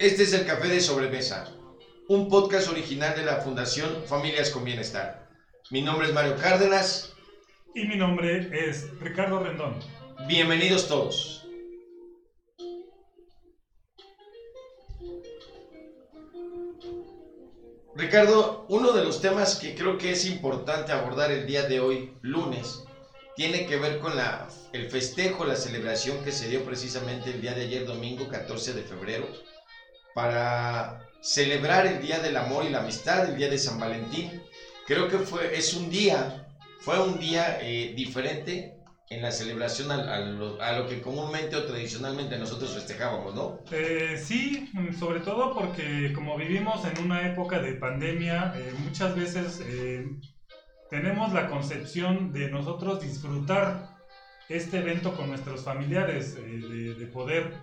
Este es el Café de Sobremesa, un podcast original de la Fundación Familias con Bienestar. Mi nombre es Mario Cárdenas. Y mi nombre es Ricardo Rendón. Bienvenidos todos. Ricardo, uno de los temas que creo que es importante abordar el día de hoy, lunes, tiene que ver con la, el festejo, la celebración que se dio precisamente el día de ayer, domingo 14 de febrero, para celebrar el Día del Amor y la Amistad, el Día de San Valentín. Creo que fue, es un día, fue un día eh, diferente en la celebración a, lo, que comúnmente o tradicionalmente nosotros festejábamos, ¿no? Eh, sí, sobre todo porque como vivimos en una época de pandemia, eh, muchas veces tenemos la concepción de nosotros disfrutar este evento con nuestros familiares, de, poder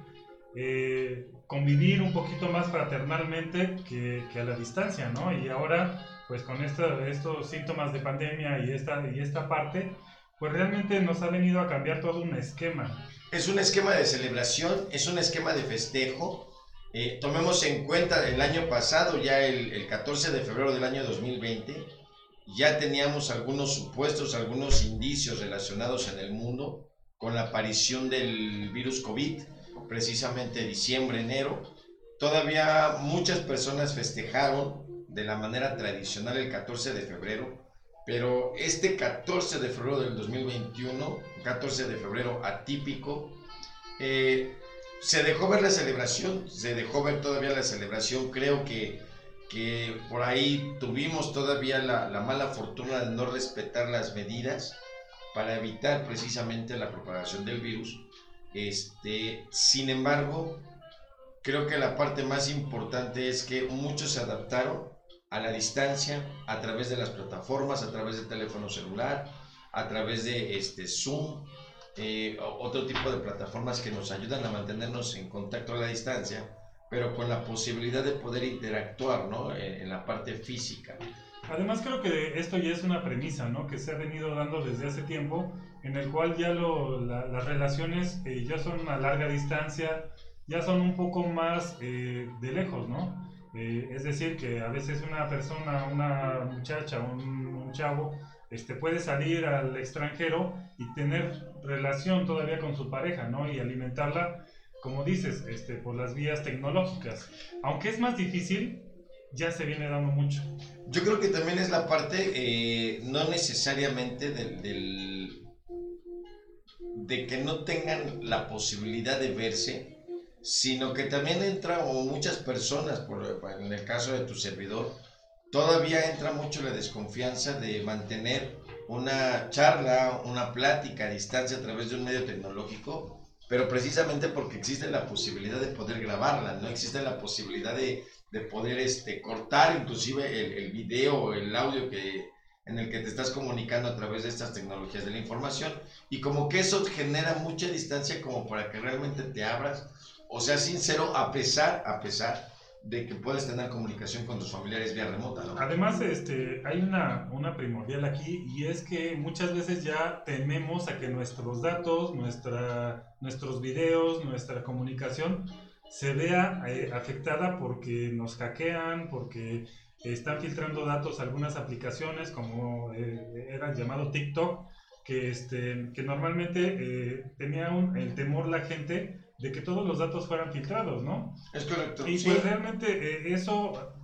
convivir un poquito más fraternalmente que, que, a la distancia, ¿no? Y ahora, pues con estos síntomas de pandemia y esta, y esta parte, pues realmente nos ha venido a cambiar todo un esquema. Es un esquema de celebración, es un esquema de festejo. Eh, tomemos en cuenta el año pasado, ya el, el 14 de febrero del año 2020, ya teníamos algunos supuestos, algunos indicios relacionados en el mundo con la aparición del virus COVID, precisamente diciembre, enero. Todavía muchas personas festejaron de la manera tradicional el 14 de febrero, pero este 14 de febrero del 2021, 14 de febrero atípico, eh, se dejó ver la celebración, se dejó ver todavía la celebración. Creo que, que por ahí tuvimos todavía la, la, mala fortuna de no respetar las medidas para evitar precisamente la propagación del virus. Este, sin embargo, creo que la parte más importante es que muchos se adaptaron a la distancia, a través de las plataformas, a través del teléfono celular, a través de este, Zoom, eh, otro tipo de plataformas que nos ayudan a mantenernos en contacto a la distancia, pero con la posibilidad de poder interactuar ¿no? en, la parte física. Además creo que esto ya es una premisa ¿no? que se ha venido dando desde hace tiempo, en el cual ya lo, las relaciones eh, ya son a larga distancia, ya son un poco más eh, de lejos, ¿no? Eh, es decir, que a veces una persona, una muchacha, un, un, chavo, este, puede salir al extranjero y tener relación todavía con su pareja, ¿no? Y alimentarla, como dices, este, por las vías tecnológicas. Aunque es más difícil, ya se viene dando mucho. Yo creo que también es la parte, eh, no necesariamente del, del, de que no tengan la posibilidad de verse, sino que también entra, o muchas personas, por, en el caso de tu servidor, todavía entra mucho la desconfianza de mantener una charla, una plática a distancia a través de un medio tecnológico, pero precisamente porque existe la posibilidad de poder grabarla, no existe la posibilidad de, de poder este, cortar inclusive el, el video o el audio que, en el que te estás comunicando a través de estas tecnologías de la información y como que eso genera mucha distancia como para que realmente te abras o sea sincero a pesar, a pesar de que puedes tener comunicación con tus familiares vía remota, ¿no? Además, este, hay una, una primordial aquí y es que muchas veces ya tememos a que nuestros datos, nuestra, nuestros videos, nuestra comunicación se vea eh, afectada porque nos hackean, porque están filtrando datos algunas aplicaciones como eh, era llamado TikTok, que, este, que normalmente eh, tenía el temor la gente de que todos los datos fueran filtrados, ¿no? Es correcto. Y pues realmente eh, eso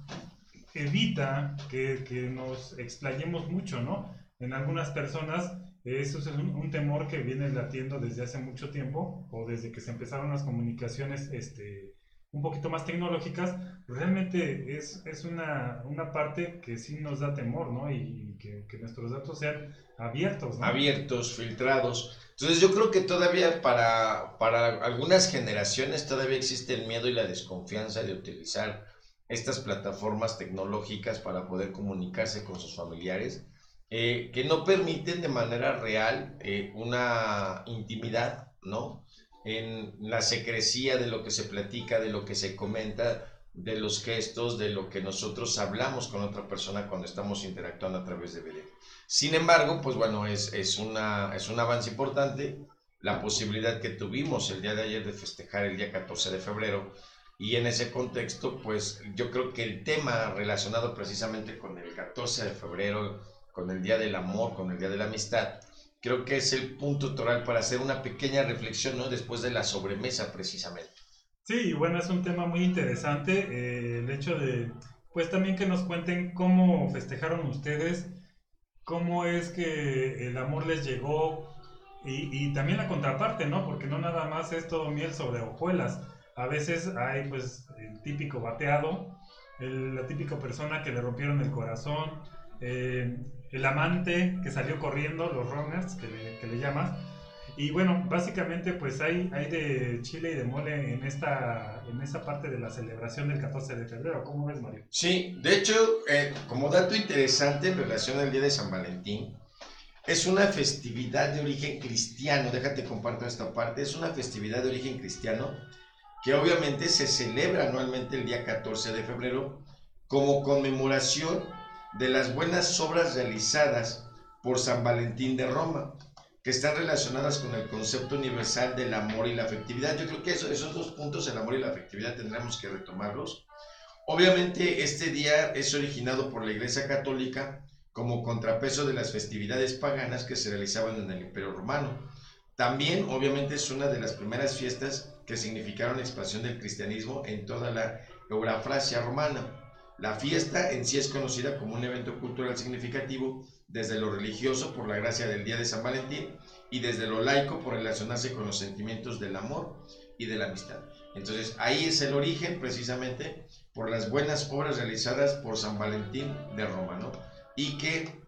evita que, que, nos explayemos mucho, ¿no? En algunas personas eso es un, un, temor que viene latiendo desde hace mucho tiempo o desde que se empezaron las comunicaciones este, un poquito más tecnológicas, realmente es, es una, una, parte que sí nos da temor, ¿no? Y, que, que, nuestros datos sean abiertos, ¿no? Abiertos, filtrados. Entonces yo creo que todavía para, para algunas generaciones todavía existe el miedo y la desconfianza de utilizar estas plataformas tecnológicas para poder comunicarse con sus familiares, eh, que no permiten de manera real eh, una intimidad, ¿no? en la secrecía de lo que se platica, de lo que se comenta, de los gestos, de lo que nosotros hablamos con otra persona cuando estamos interactuando a través de video. Sin embargo, pues bueno, es, es, una, es un avance importante la posibilidad que tuvimos el día de ayer de festejar el día 14 de febrero Y en ese contexto, pues yo creo que el tema relacionado precisamente con el 14 de febrero, con el Día del Amor, con el Día de la Amistad, creo que es el punto toral para hacer una pequeña reflexión, ¿no? Después de la sobremesa, precisamente. Sí, bueno, es un tema muy interesante, eh, el hecho de, pues también que nos cuenten cómo festejaron ustedes, cómo es que el amor les llegó y, y también la contraparte, ¿no? Porque no nada más es todo miel sobre hojuelas a veces hay pues el típico bateado, la típica persona que le rompieron el corazón, eh, el amante que salió corriendo, los runners que le, que le llamas. Y bueno, básicamente pues hay, hay de chile y de mole en esta, en esa parte de la celebración del 14 de febrero. ¿Cómo ves, Mario? Sí, de hecho, eh, como dato interesante en relación al Día de San Valentín, es una festividad de origen cristiano, déjate comparto esta parte, es una festividad de origen cristiano que obviamente se celebra anualmente el día 14 de febrero como conmemoración de las buenas obras realizadas por San Valentín de Roma, que están relacionadas con el concepto universal del amor y la afectividad. Yo creo que esos dos puntos, el amor y la afectividad, tendremos que retomarlos. Obviamente este día es originado por la Iglesia Católica como contrapeso de las festividades paganas que se realizaban en el Imperio Romano. También, obviamente, es una de las primeras fiestas que significaron la expansión del cristianismo en toda la Eurafrasia romana. La fiesta en sí es conocida como un evento cultural significativo desde lo religioso por la gracia del Día de San Valentín y desde lo laico por relacionarse con los sentimientos del amor y de la amistad. Entonces ahí es el origen precisamente por las buenas obras realizadas por San Valentín de Roma, ¿no? Y que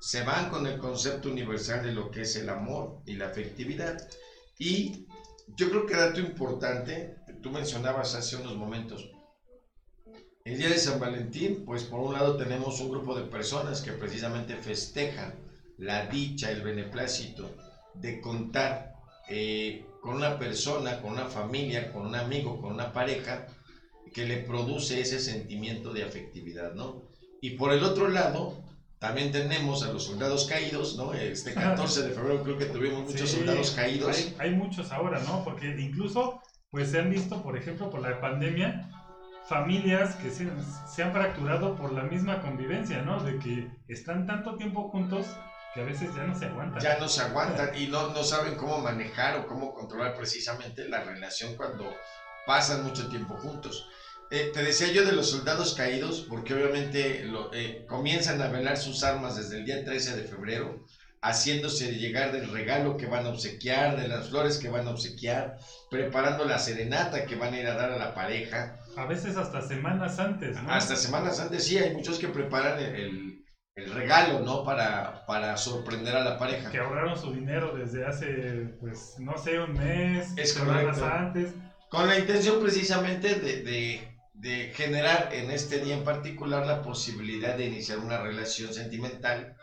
se van con el concepto universal de lo que es el amor y la afectividad. Y yo creo que dato importante, tú mencionabas hace unos momentos, el día de San Valentín, pues por un lado tenemos un grupo de personas que precisamente festejan la dicha, el beneplácito de contar eh, con una persona, con una familia, con un amigo, con una pareja, que le produce ese sentimiento de afectividad, ¿no? Y por el otro lado, también tenemos a los soldados caídos, ¿no? Este 14 de febrero creo que tuvimos muchos soldados caídos. Hay, hay, muchos ahora, ¿no? Porque incluso, pues se han visto, por ejemplo, por la pandemia, familias que se, se, han fracturado por la misma convivencia, ¿no? De que están tanto tiempo juntos que a veces ya no se aguantan. Ya no se aguantan y no, no saben cómo manejar o cómo controlar precisamente la relación cuando pasan mucho tiempo juntos. Eh, te decía yo de los soldados caídos, porque obviamente lo, eh, comienzan a velar sus armas desde el día 13 de febrero, haciéndose llegar del regalo que van a obsequiar, de las flores que van a obsequiar, preparando la serenata que van a ir a dar a la pareja. A veces hasta semanas antes, ¿no? Hasta semanas antes, sí, hay muchos que preparan el, el regalo, ¿no? Para, para sorprender a la pareja. Que ahorraron su dinero desde hace, pues, no sé, un mes, es semanas antes. Con la intención precisamente de, de de generar en este día en particular la posibilidad de iniciar una relación sentimental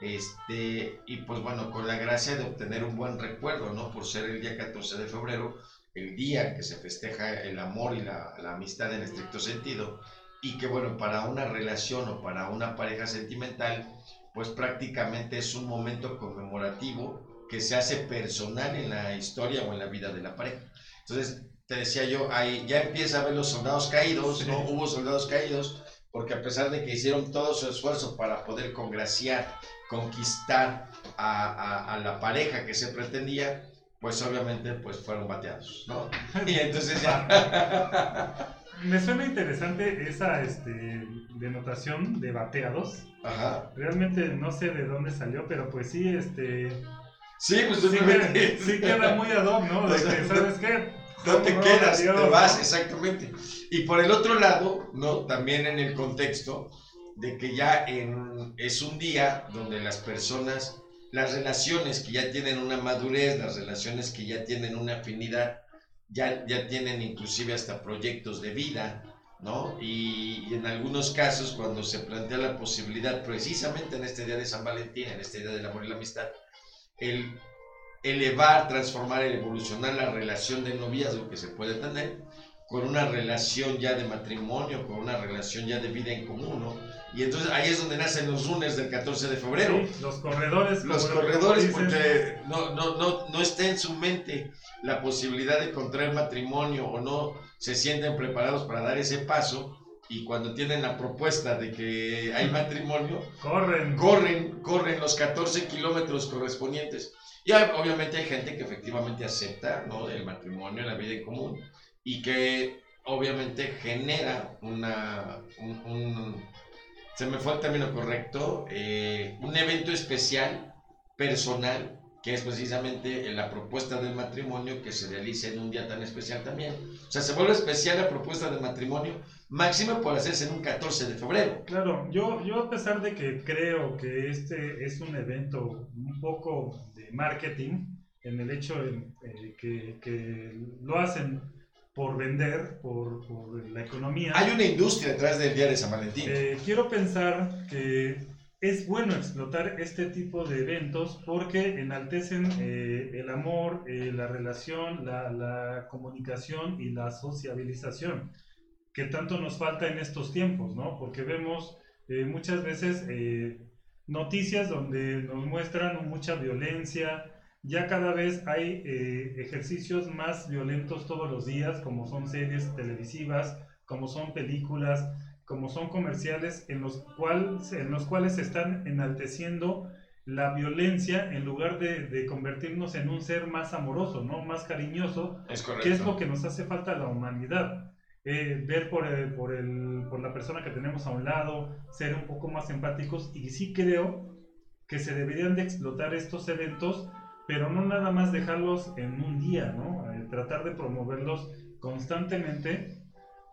este, y pues bueno, con la gracia de obtener un buen recuerdo, ¿no? Por ser el día 14 de febrero, el día que se festeja el amor y la, la amistad en estricto sentido, y que bueno, para una relación o para una pareja sentimental, pues prácticamente es un momento conmemorativo que se hace personal en la historia o en la vida de la pareja. Entonces, te decía yo, ahí ya empieza a ver los soldados caídos, no hubo soldados caídos, porque a pesar de que hicieron todo su esfuerzo para poder congraciar, conquistar a, a, la pareja que se pretendía, pues obviamente pues fueron bateados, ¿no? Y entonces ya... Me suena interesante esa este, denotación de bateados. Ajá. Realmente no sé de dónde salió, pero pues sí, este... Sí, pues sí, sí queda muy ad hoc, ¿no? De que, ¿sabes qué? no te quedas, te vas, exactamente. Y por el otro lado, ¿no? También en el contexto de que ya en, es un día donde las personas, las relaciones que ya tienen una madurez, las relaciones que ya tienen una afinidad, ya, ya tienen inclusive hasta proyectos de vida, ¿no? Y, en algunos casos, cuando se plantea la posibilidad, precisamente en este día de San Valentín, en este día del amor y la amistad, el elevar, transformar, evolucionar la relación de noviazgo que se puede tener con una relación ya de matrimonio, con una relación ya de vida en común, ¿no? Y entonces ahí es donde nacen los runners del 14 de febrero. los corredores. Los corredores, porque no, no, no, no está en su mente la posibilidad de contraer matrimonio o no se sienten preparados para dar ese paso y cuando tienen la propuesta de que hay matrimonio, corren, corren, corren los 14 kilómetros correspondientes. Y obviamente hay gente que efectivamente acepta ¿no? el matrimonio, la vida en común, y que obviamente genera una, un, se me fue el término correcto, eh, un evento especial, personal, que es precisamente la propuesta del matrimonio que se realice en un día tan especial también. O sea, se vuelve especial la propuesta del matrimonio, máximo por hacerse en un 14 de febrero. Claro, yo, yo a pesar de que creo que este es un evento un poco de marketing, en el hecho de, eh, que, que, lo hacen por vender, por, por, la economía. Hay una industria detrás del Día de San Valentín. Eh, quiero pensar que es bueno explotar este tipo de eventos porque enaltecen eh, el amor, eh, la relación, la, comunicación y la sociabilización que tanto nos falta en estos tiempos, ¿no? Porque vemos eh, muchas veces noticias donde nos muestran mucha violencia, ya cada vez hay ejercicios más violentos todos los días, como son series televisivas, como son películas, como son comerciales en los, cuales en los cuales se están enalteciendo la violencia en lugar de, convertirnos en un ser más amoroso, ¿no? Más cariñoso, es que es lo que nos hace falta a la humanidad. Eh, ver por, el, por, el, por la persona que tenemos a un lado, ser un poco más empáticos y sí creo que se deberían de explotar estos eventos, pero no nada más dejarlos en un día, ¿no? Eh, tratar de promoverlos constantemente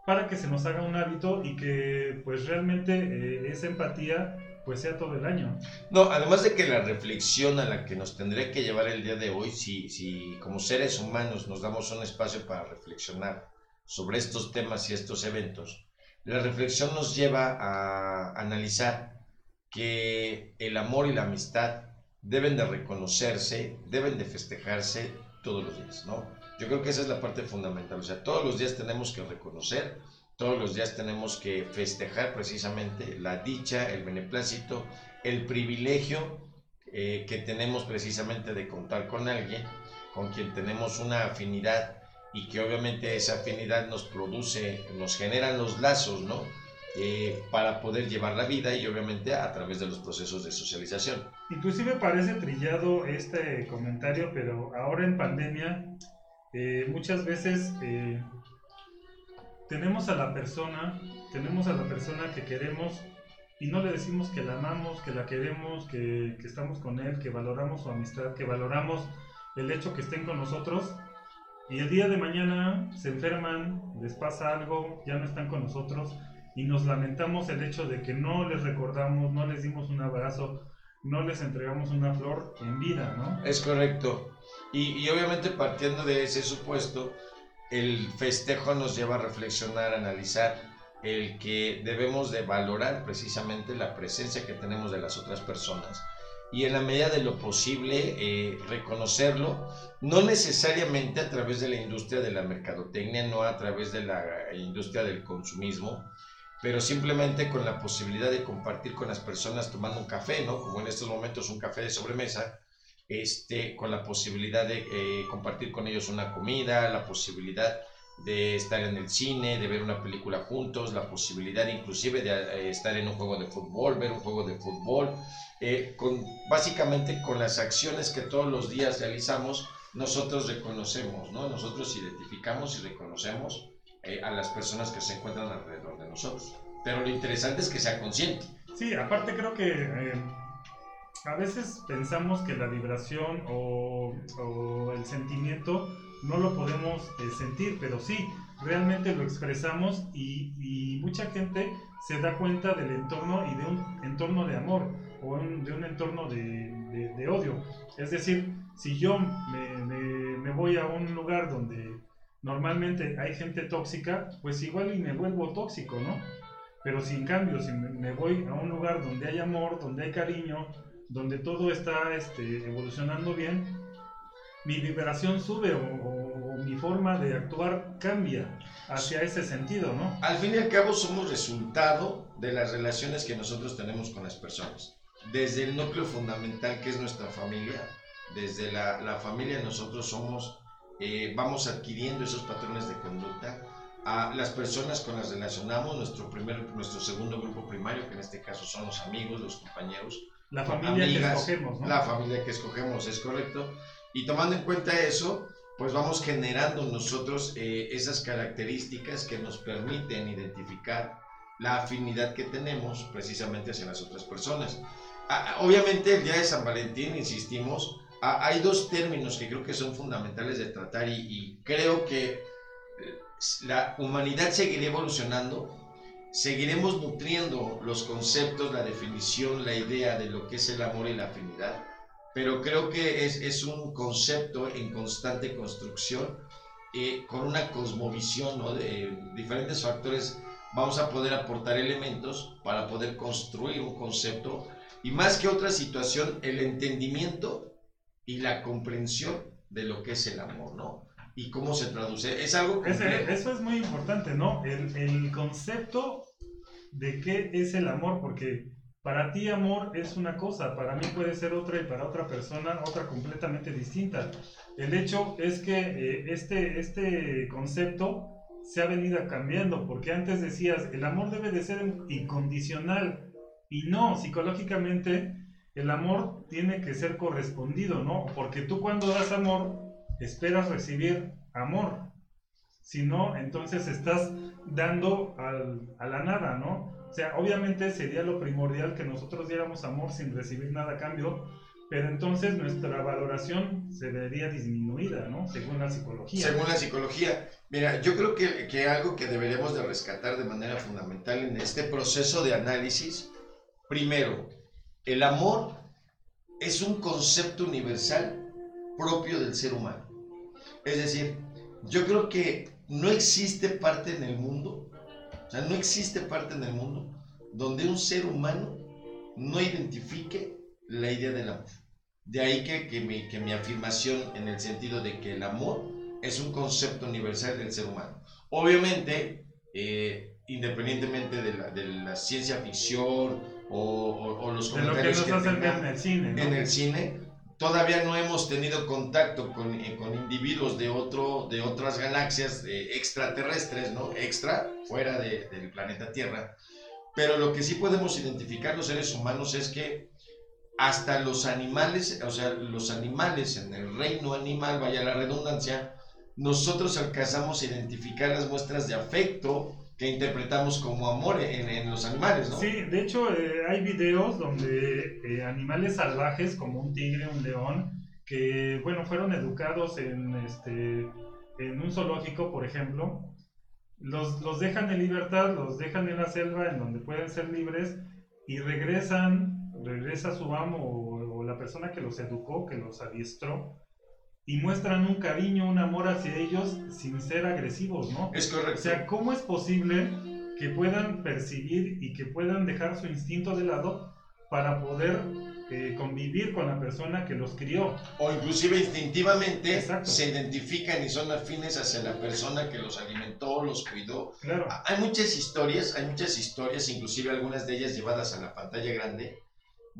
para que se nos haga un hábito y que pues realmente eh, esa empatía pues sea todo el año. No, además de que la reflexión a la que nos tendría que llevar el día de hoy, si, si como seres humanos nos damos un espacio para reflexionar sobre estos temas y estos eventos, la reflexión nos lleva a analizar que el amor y la amistad deben de reconocerse, deben de festejarse todos los días, ¿no? Yo creo que esa es la parte fundamental. O sea, todos los días tenemos que reconocer, todos los días tenemos que festejar precisamente la dicha, el beneplácito, el privilegio eh, que tenemos precisamente de contar con alguien con quien tenemos una afinidad y que obviamente esa afinidad nos produce, nos generan los lazos, ¿no? Eh, para poder llevar la vida y obviamente a través de los procesos de socialización. Inclusive parece trillado este comentario, pero ahora en pandemia eh, muchas veces eh, tenemos a la persona, tenemos a la persona que queremos y no le decimos que la amamos, que la queremos, que, que, estamos con él, que valoramos su amistad, que valoramos el hecho que estén con nosotros. Y el día de mañana se enferman, les pasa algo, ya no están con nosotros y nos lamentamos el hecho de que no les recordamos, no les dimos un abrazo, no les entregamos una flor en vida, ¿no? Es correcto. Y, obviamente partiendo de ese supuesto, el festejo nos lleva a reflexionar, a analizar el que debemos de valorar precisamente la presencia que tenemos de las otras personas y en la medida de lo posible eh, reconocerlo, no necesariamente a través de la industria de la mercadotecnia, no a través de la industria del consumismo, pero simplemente con la posibilidad de compartir con las personas tomando un café, ¿no? Como en estos momentos un café de sobremesa, este, con la posibilidad de eh, compartir con ellos una comida, la posibilidad de estar en el cine, de ver una película juntos, la posibilidad inclusive de eh, estar en un juego de fútbol, ver un juego de fútbol, eh, con, básicamente con las acciones que todos los días realizamos, nosotros reconocemos, ¿no? Nosotros identificamos y reconocemos a las personas que se encuentran alrededor de nosotros. Pero lo interesante es que sea consciente. Sí, aparte creo que a veces pensamos que la vibración o, el sentimiento no lo podemos eh, sentir, pero sí, realmente lo expresamos y, mucha gente se da cuenta del entorno y de un entorno de amor o de un entorno de, odio. Es decir, si yo me, voy a un lugar donde normalmente hay gente tóxica, pues igual y me vuelvo tóxico, ¿no? Pero si en cambio, si me voy a un lugar donde hay amor, donde hay cariño, donde todo está este, evolucionando bien, mi vibración sube o, mi forma de actuar cambia hacia ese sentido, ¿no? Al fin y al cabo somos resultado de las relaciones que nosotros tenemos con las personas. Desde el núcleo fundamental que es nuestra familia, desde la, la familia nosotros somos, eh, vamos adquiriendo esos patrones de conducta. A las personas con las relacionamos, nuestro, primer, nuestro segundo grupo primario, que en este caso son los amigos, los compañeros, la familia que escogemos, ¿no? La familia que escogemos, es correcto. Y tomando en cuenta eso, pues vamos generando nosotros eh, esas características que nos permiten identificar la afinidad que tenemos precisamente hacia las otras personas. obviamente el día de San Valentín, insistimos, hay dos términos que creo que son fundamentales de tratar y, y creo que eh, la humanidad seguirá evolucionando seguiremos nutriendo los conceptos, la definición, la idea de lo que es el amor y la afinidad, pero creo que es, es un concepto en constante construcción, eh, con una cosmovisión ¿no? de diferentes factores, vamos a poder aportar elementos para poder construir un concepto y más que otra situación, el entendimiento y la comprensión de lo que es el amor, ¿no? y cómo se traduce. Es algo eso es muy importante, ¿no? El, el, concepto de qué es el amor, porque para ti amor es una cosa, para mí puede ser otra y para otra persona otra completamente distinta. El hecho es que eh, este, este concepto se ha venido cambiando, porque antes decías, el amor debe de ser incondicional, y no, psicológicamente el amor tiene que ser correspondido, ¿no? Porque tú cuando das amor, esperas recibir amor. Si no, entonces estás dando a la nada, ¿no? O sea, obviamente sería lo primordial que nosotros diéramos amor sin recibir nada a cambio, pero entonces nuestra valoración se vería disminuida, ¿no? Según la psicología. Según la psicología. Mira, yo creo que, que algo que deberíamos de rescatar de manera fundamental en este proceso de análisis, primero, el amor es un concepto universal propio del ser humano. Es decir, yo creo que no existe parte en el mundo, o sea, no existe parte en el mundo donde un ser humano no identifique la idea del amor. De ahí que, que, mi, que mi afirmación en el sentido de que el amor es un concepto universal del ser humano. Obviamente, eh, independientemente de la, de la, ciencia ficción o, o, los comentarios que, nos hacen en el cine, en el cine todavía no hemos tenido contacto con, eh, con individuos de, otro, de otras galaxias extraterrestres, ¿no? Extra, fuera del planeta Tierra. Pero lo que sí podemos identificar los seres humanos es que hasta los animales, o sea, los animales en el reino animal, vaya la redundancia, nosotros alcanzamos a identificar las muestras de afecto que interpretamos como amor en, los animales, ¿no? Sí, de hecho eh, hay videos donde eh, animales salvajes como un tigre, un león, que bueno, fueron educados en, este, en un zoológico, por ejemplo, los, los dejan en libertad, los dejan en la selva en donde pueden ser libres y regresan, regresa su amo o la persona que los educó, que los adiestró, y muestran un cariño, un amor hacia ellos sin ser agresivos, ¿no? Es correcto. O sea, ¿cómo es posible que puedan percibir y que puedan dejar su instinto de lado para poder eh, convivir con la persona que los crió? O inclusive instintivamente se identifican y son afines hacia la persona que los alimentó, los cuidó. Claro. Hay muchas historias, hay muchas historias, inclusive algunas de ellas llevadas a la pantalla grande,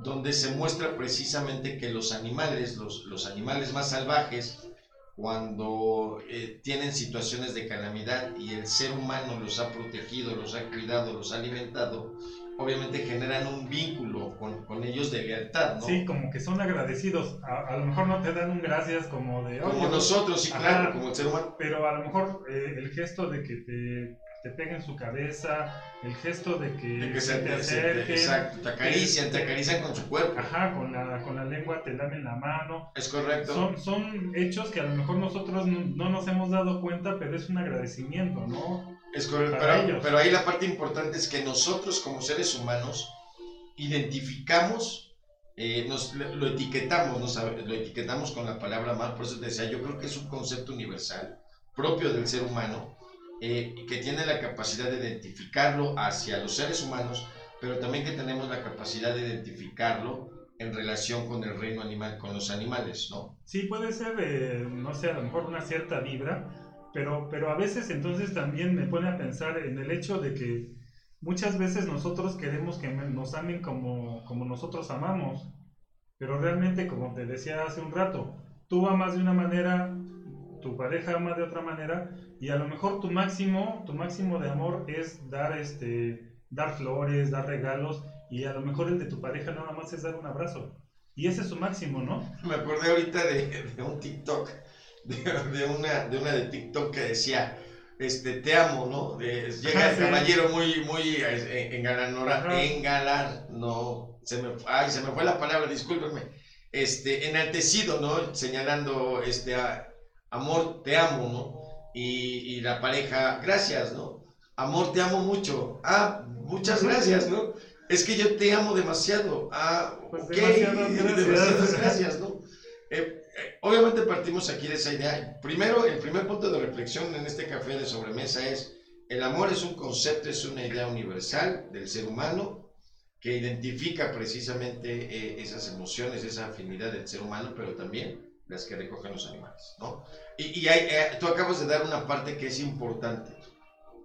donde se muestra precisamente que los animales, los, los animales más salvajes, cuando eh, tienen situaciones de calamidad y el ser humano los ha protegido, los ha cuidado, los ha alimentado, obviamente generan un vínculo con, con ellos de lealtad, ¿no? Sí, como que son agradecidos. A, lo mejor no te dan un gracias como de... Como nosotros, sí, claro, como el ser humano. Pero a lo mejor eh, el gesto de que te te pega en su cabeza, el gesto de que, se, te acerquen. Exacto, te acarician, te, acarician con su cuerpo. Ajá, con la, con la lengua te dan en la mano. Es correcto. Son, son hechos que a lo mejor nosotros no, nos hemos dado cuenta, pero es un agradecimiento, ¿no? Es correcto, pero, pero, ahí la parte importante es que nosotros como seres humanos identificamos, eh, nos, lo etiquetamos, nos, lo etiquetamos con la palabra mal, por eso te decía, yo creo que es un concepto universal propio del ser humano eh, que tiene la capacidad de identificarlo hacia los seres humanos, pero también que tenemos la capacidad de identificarlo en relación con el reino animal, con los animales, ¿no? Sí, puede ser, eh, no sé, a lo mejor una cierta vibra, pero, pero a veces entonces también me pone a pensar en el hecho de que muchas veces nosotros queremos que nos amen como, como nosotros amamos, pero realmente, como te decía hace un rato, tú amas de una manera, tu pareja ama de otra manera, y a lo mejor tu máximo, tu máximo de amor es dar este, dar flores, dar regalos, y a lo mejor el de tu pareja nada más es dar un abrazo. Y ese es su máximo, ¿no? Me acordé ahorita de, de un TikTok, de, una, de una de TikTok que decía, este, te amo, ¿no? llega el caballero muy, muy eh, engalar, no, se me, ay, se me fue la palabra, discúlpenme, este, enaltecido, ¿no? Señalando, este, amor, te amo, ¿no? Y, y la pareja, gracias, ¿no? Amor, te amo mucho. Ah, muchas gracias, ¿no? Es que yo te amo demasiado. Ah, pues ok. Demasiadas gracias, ¿no? Eh, eh, obviamente partimos aquí de esa idea. Primero, el primer punto de reflexión en este café de sobremesa es, el amor es un concepto, es una idea universal del ser humano que identifica precisamente eh, esas emociones, esa afinidad del ser humano, pero también las que recogen los animales, ¿no? Y, y tú acabas de dar una parte que es importante.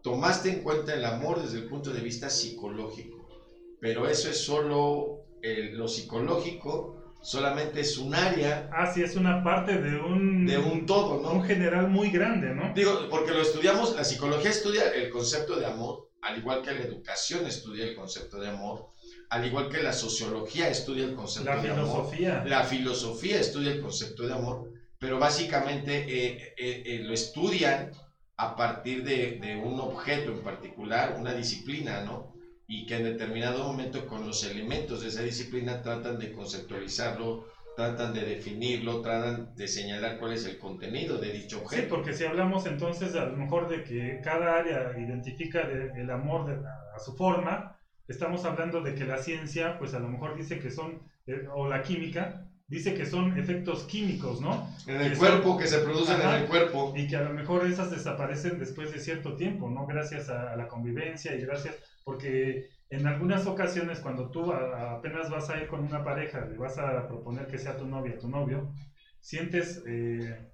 Tomaste en cuenta el amor desde el punto de vista psicológico pero eso es solo lo psicológico, solamente es un área. Ah, sí, es una parte de un... De un todo, ¿no? Un general muy grande, ¿no? Digo, porque lo estudiamos, la psicología estudia el concepto de amor, al igual que la educación estudia el concepto de amor, al igual que la sociología estudia el concepto de amor. La filosofía. Filosofía estudia el concepto de amor, pero básicamente eh, eh, eh, lo estudian a partir de, de un objeto en particular, una disciplina, ¿no? y que en determinado momento con los elementos de esa disciplina tratan de conceptualizarlo, tratan de definirlo, tratan de señalar cuál es el contenido de dicho objeto. Sí, porque si hablamos entonces a lo mejor de que cada área identifica el amor de, a, su forma, estamos hablando de que la ciencia, pues a lo mejor dice que son, eh, o la química, dice que son efectos químicos, ¿no? En el cuerpo, que se producen en el cuerpo. Y que a lo mejor esas desaparecen después de cierto tiempo, ¿no? Gracias a la convivencia y gracias porque en algunas ocasiones cuando tú apenas vas a ir con una pareja, le vas a proponer que sea tu novia, tu novio, sientes eh,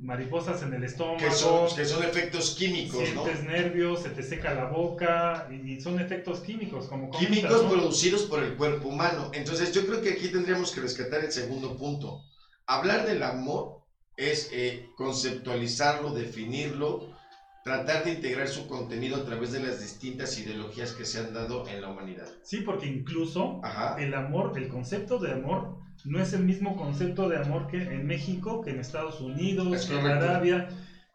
mariposas en el estómago. Que son, que son efectos químicos, sientes nervios, se te seca la boca y son efectos químicos. como Químicos producidos por el cuerpo humano. Entonces yo creo que aquí tendríamos que rescatar el segundo punto. Hablar del amor es eh, conceptualizarlo, definirlo, tratar de integrar su contenido a través de las distintas ideologías que se han dado en la humanidad. Sí, porque incluso el amor, el concepto de amor, no es el mismo concepto de amor que en México, que en Estados Unidos, que en Arabia.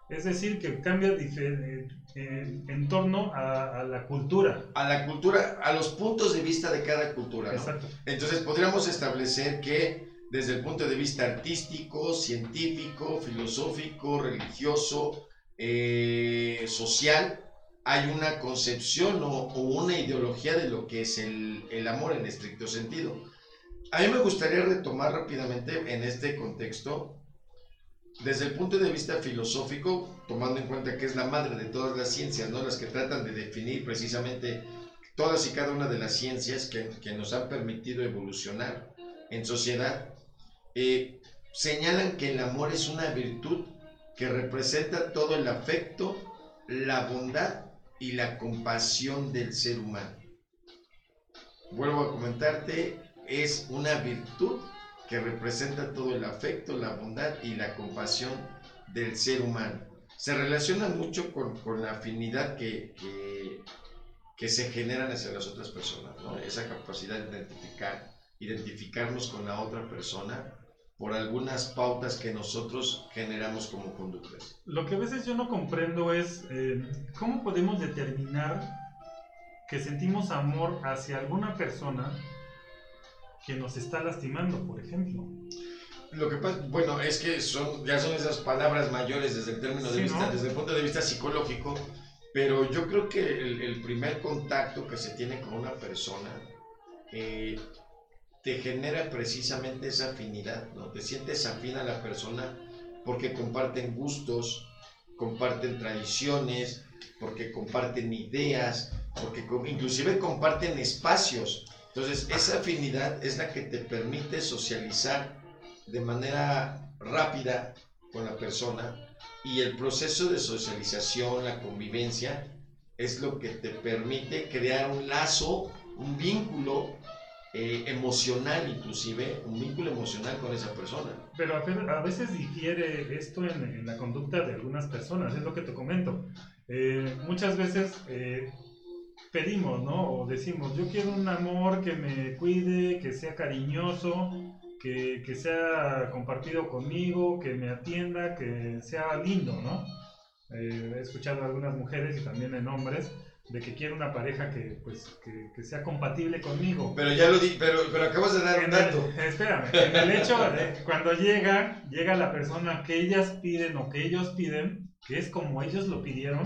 Es decir, que cambia eh, en torno a, la cultura. A la cultura, a los puntos de vista de cada cultura. Exacto. Entonces podríamos establecer que desde el punto de vista artístico, científico, filosófico, religioso, eh, social hay una concepción o, una ideología de lo que es el, amor en estricto sentido. A mí me gustaría retomar rápidamente en este contexto, desde el punto de vista filosófico, tomando en cuenta que es la madre de todas las ciencias, ¿no? las que tratan de definir precisamente todas y cada una de las ciencias que, nos han permitido evolucionar en sociedad, eh, señalan que el amor es una virtud que representa todo el afecto, la bondad y la compasión del ser humano. Vuelvo a comentarte, es una virtud que representa todo el afecto, la bondad y la compasión del ser humano. Se relaciona mucho con, la afinidad que, que, se generan hacia las otras personas, esa capacidad de identificar, identificarnos con la otra persona por algunas pautas que nosotros generamos como conductas. Lo que a veces yo no comprendo es eh, cómo podemos determinar que sentimos amor hacia alguna persona que nos está lastimando, por ejemplo. Lo que pasa, bueno, es que son, ya son esas palabras mayores desde el término de vista, desde el punto de vista psicológico, pero yo creo que el, primer contacto que se tiene con una persona eh, te genera precisamente esa afinidad, ¿no? Te sientes afín a la persona porque comparten gustos, comparten tradiciones, porque comparten ideas, porque inclusive comparten espacios. Entonces, esa afinidad es la que te permite socializar de manera rápida con la persona y el proceso de socialización, la convivencia, es lo que te permite crear un lazo, un vínculo eh, emocional inclusive, un vínculo emocional con esa persona. Pero a veces difiere esto en, la conducta de algunas personas, es lo que te comento. Eh, muchas veces eh, pedimos, ¿no? O decimos, yo quiero un amor que me cuide, que sea cariñoso, que, que, sea compartido conmigo, que me atienda, que sea lindo, ¿no? Eh, he escuchado a algunas mujeres y también en hombres de que quiero una pareja que, pues, que, que sea compatible conmigo. Pero ya lo di, pero, pero acabas de dar un dato. espérame, en el hecho de cuando llega, llega la persona que ellas piden o que ellos piden, que es como ellos lo pidieron,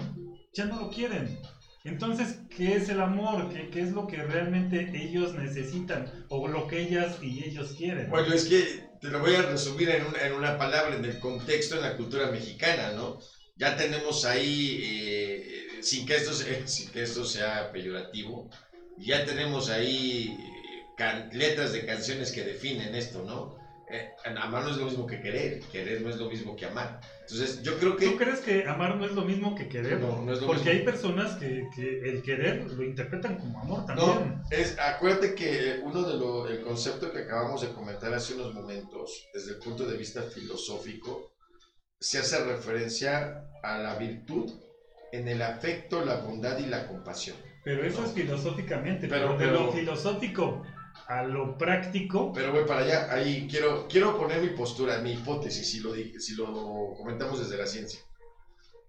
ya no lo quieren. Entonces, ¿qué es el amor? ¿Qué, ¿Qué, es lo que realmente ellos necesitan o lo que ellas y ellos quieren? Bueno, es que te lo voy a resumir en una, en una palabra, en el contexto, en la cultura mexicana, ¿no? Ya tenemos ahí, eh, sin, que esto sea, sin que esto sea peyorativo, ya tenemos ahí eh, letras de canciones que definen esto, ¿no? Eh, amar no es lo mismo que querer, querer no es lo mismo que amar. Entonces, yo creo que... ¿Tú crees que amar no es lo mismo que querer? No, no es lo Porque hay personas que, que, el querer lo interpretan como amor también. No, es, acuérdate que uno de los, el concepto que acabamos de comentar hace unos momentos, desde el punto de vista filosófico, se hace referencia a la virtud en el afecto, la bondad y la compasión. Pero eso es filosóficamente, pero, pero de lo filosófico a lo práctico. Pero voy para allá, ahí quiero, quiero poner mi postura, mi hipótesis, si lo, si lo comentamos desde la ciencia.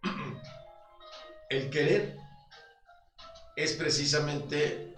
El querer es precisamente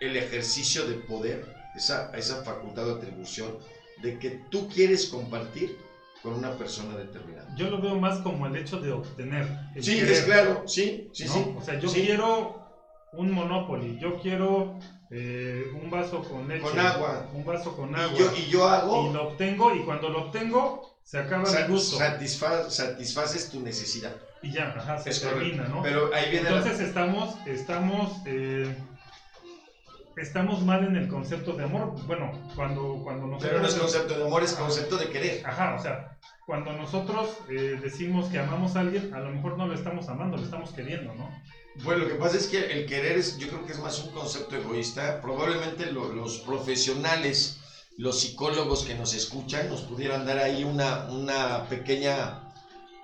el ejercicio de poder, esa, esa facultad de atribución de que tú quieres compartir con una persona determinada. Yo lo veo más como el hecho de obtener. sí, es claro, sí, sí, sí. O sea, yo quiero un Monopoly, yo quiero eh, un vaso con leche. Con agua. Un vaso con agua. Y yo, y yo hago. Y lo obtengo y cuando lo obtengo se acaba el gusto. satisfaces tu necesidad. Y ya, ajá, se termina, ¿no? Pero ahí viene Entonces estamos, estamos, eh, estamos mal en el concepto de amor. Bueno, cuando, cuando nosotros... Pero no es concepto de amor, es concepto de querer. Ajá, o sea, cuando nosotros eh, decimos que amamos a alguien, a lo mejor no lo estamos amando, lo estamos queriendo, ¿no? Bueno, lo que pasa es que el querer es, yo creo que es más un concepto egoísta. Probablemente los profesionales, los psicólogos que nos escuchan, nos pudieran dar ahí una, una pequeña